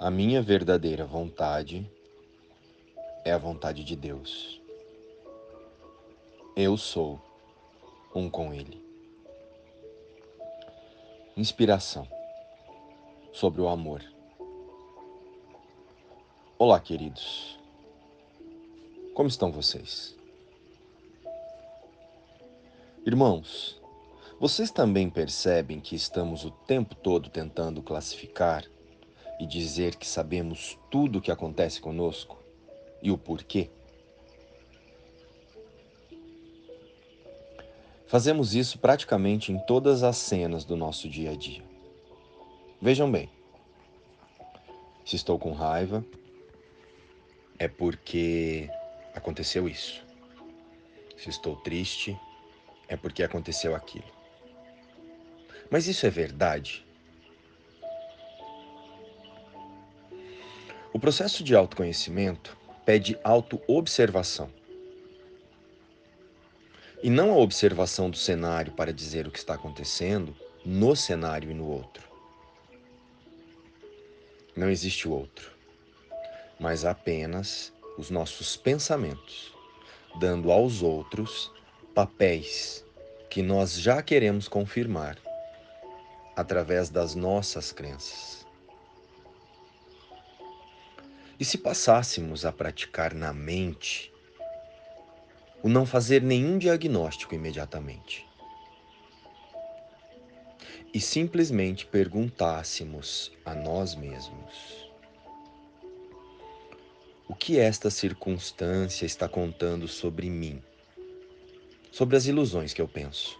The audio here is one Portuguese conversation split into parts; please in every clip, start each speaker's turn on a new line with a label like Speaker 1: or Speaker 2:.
Speaker 1: A minha verdadeira vontade é a vontade de Deus. Eu sou um com Ele. Inspiração sobre o amor. Olá, queridos. Como estão vocês? Irmãos, vocês também percebem que estamos o tempo todo tentando classificar e dizer que sabemos tudo o que acontece conosco e o porquê? Fazemos isso praticamente em todas as cenas do nosso dia a dia. Vejam bem, se estou com raiva, é porque aconteceu isso. Se estou triste, é porque aconteceu aquilo. Mas isso é verdade? O processo de autoconhecimento pede autoobservação. E não a observação do cenário para dizer o que está acontecendo no cenário e no outro. Não existe o outro, mas apenas os nossos pensamentos, dando aos outros papéis que nós já queremos confirmar através das nossas crenças. E se passássemos a praticar na mente o não fazer nenhum diagnóstico imediatamente e simplesmente perguntássemos a nós mesmos: o que esta circunstância está contando sobre mim, sobre as ilusões que eu penso?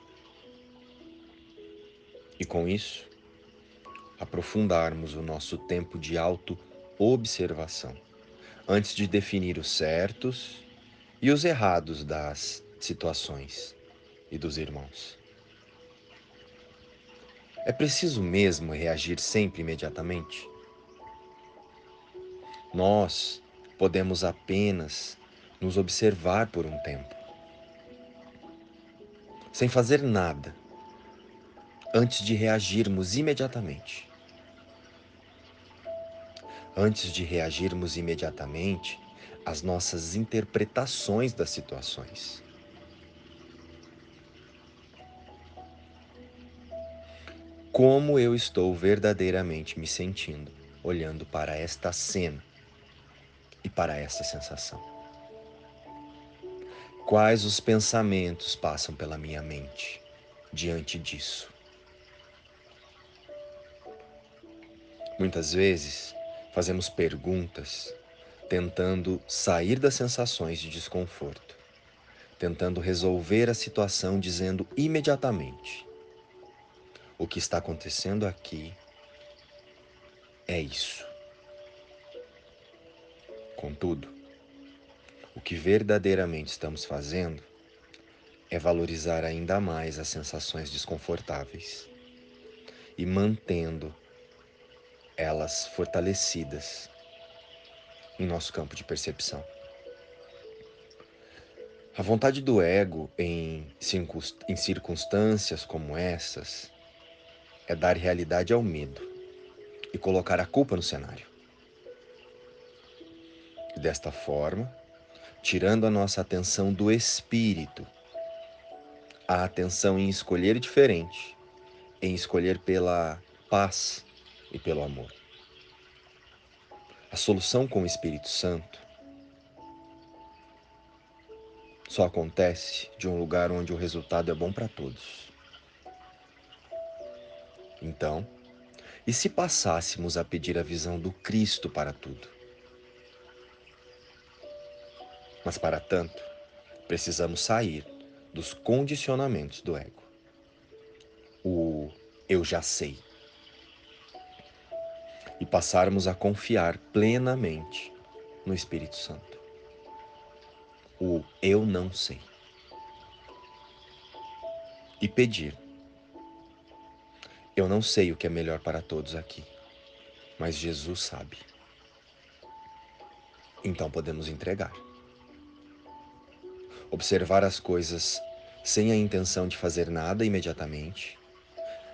Speaker 1: E com isso, aprofundarmos o nosso tempo de auto-observação, antes de definir os certos e os errados das situações e dos irmãos. É preciso mesmo reagir sempre imediatamente? Nós podemos apenas nos observar por um tempo, sem fazer nada antes de reagirmos imediatamente. Antes de reagirmos imediatamente às nossas interpretações das situações. Como eu estou verdadeiramente me sentindo olhando para esta cena e para esta sensação? Quais os pensamentos passam pela minha mente diante disso? Muitas vezes fazemos perguntas tentando sair das sensações de desconforto, tentando resolver a situação dizendo imediatamente: o que está acontecendo aqui é isso. Contudo, o que verdadeiramente estamos fazendo é valorizar ainda mais as sensações desconfortáveis e mantendo elas fortalecidas em nosso campo de percepção. A vontade do ego em, circunstâncias como essas é dar realidade ao medo e colocar a culpa no cenário. E desta forma, tirando a nossa atenção do espírito, a atenção em escolher diferente, em escolher pela paz e pelo amor. A solução com o Espírito Santo só acontece de um lugar onde o resultado é bom para todos. Então, e se passássemos a pedir a visão do Cristo para tudo? Mas para tanto, precisamos sair dos condicionamentos do ego. O eu já sei e passarmos a confiar plenamente no Espírito Santo. O eu não sei. E pedir. Eu não sei o que é melhor para todos aqui, mas Jesus sabe. Então podemos entregar. Observar as coisas sem a intenção de fazer nada imediatamente,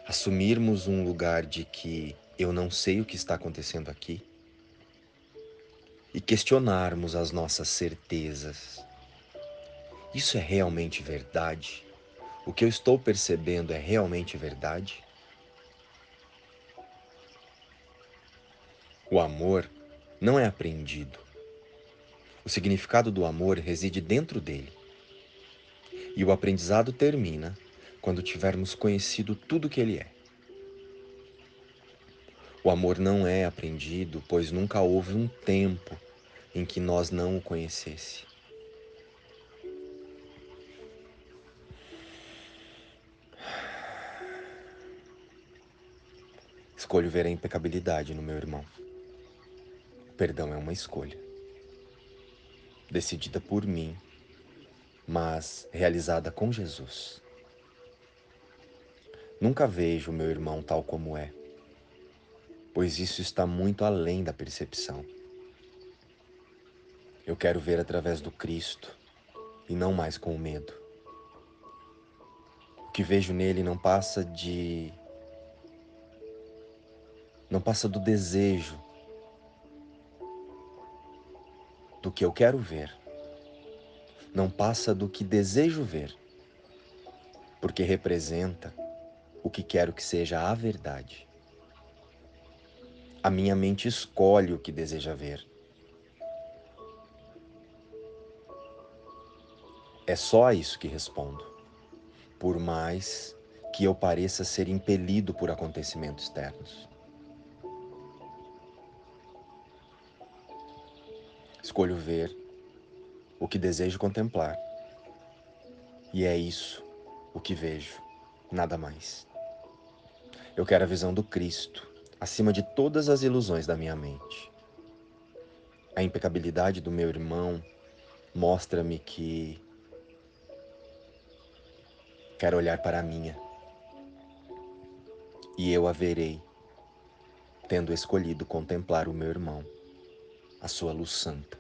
Speaker 1: assumirmos um lugar de que eu não sei o que está acontecendo aqui e questionarmos as nossas certezas. Isso é realmente verdade? O que eu estou percebendo é realmente verdade? O amor não é aprendido. O significado do amor reside dentro dele. E o aprendizado termina quando tivermos conhecido tudo que ele é. O amor não é aprendido, pois nunca houve um tempo em que nós não o conhecesse. Escolho ver a impecabilidade no meu irmão. O perdão é uma escolha. Decidida por mim, mas realizada com Jesus. Nunca vejo meu irmão tal como é, pois isso está muito além da percepção. Eu quero ver através do Cristo e não mais com o medo. O que vejo nele não passa de. não passa do desejo do que eu quero ver, não passa do que desejo ver, porque representa o que quero que seja a verdade. A minha mente escolhe o que deseja ver. É só a isso que respondo, por mais que eu pareça ser impelido por acontecimentos externos. Escolho ver o que desejo contemplar. E é isso o que vejo, nada mais. Eu quero a visão do Cristo, acima de todas as ilusões da minha mente. A impecabilidade do meu irmão mostra-me que quero olhar para a minha. E eu a verei, tendo escolhido contemplar o meu irmão a sua luz santa.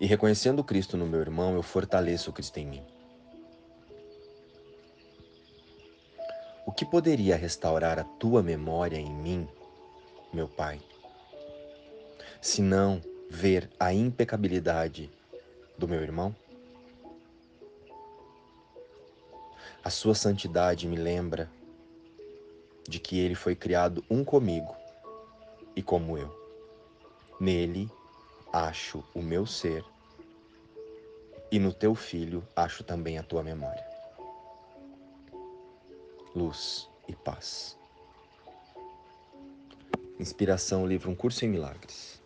Speaker 1: E reconhecendo Cristo no meu irmão, eu fortaleço o Cristo em mim. Que poderia restaurar a tua memória em mim, meu Pai, se não ver a impecabilidade do meu irmão? A sua santidade me lembra de que ele foi criado um comigo e como eu. Nele acho o meu ser e no teu filho acho também a tua memória. Luz e paz. Inspiração, livro Um Curso em Milagres.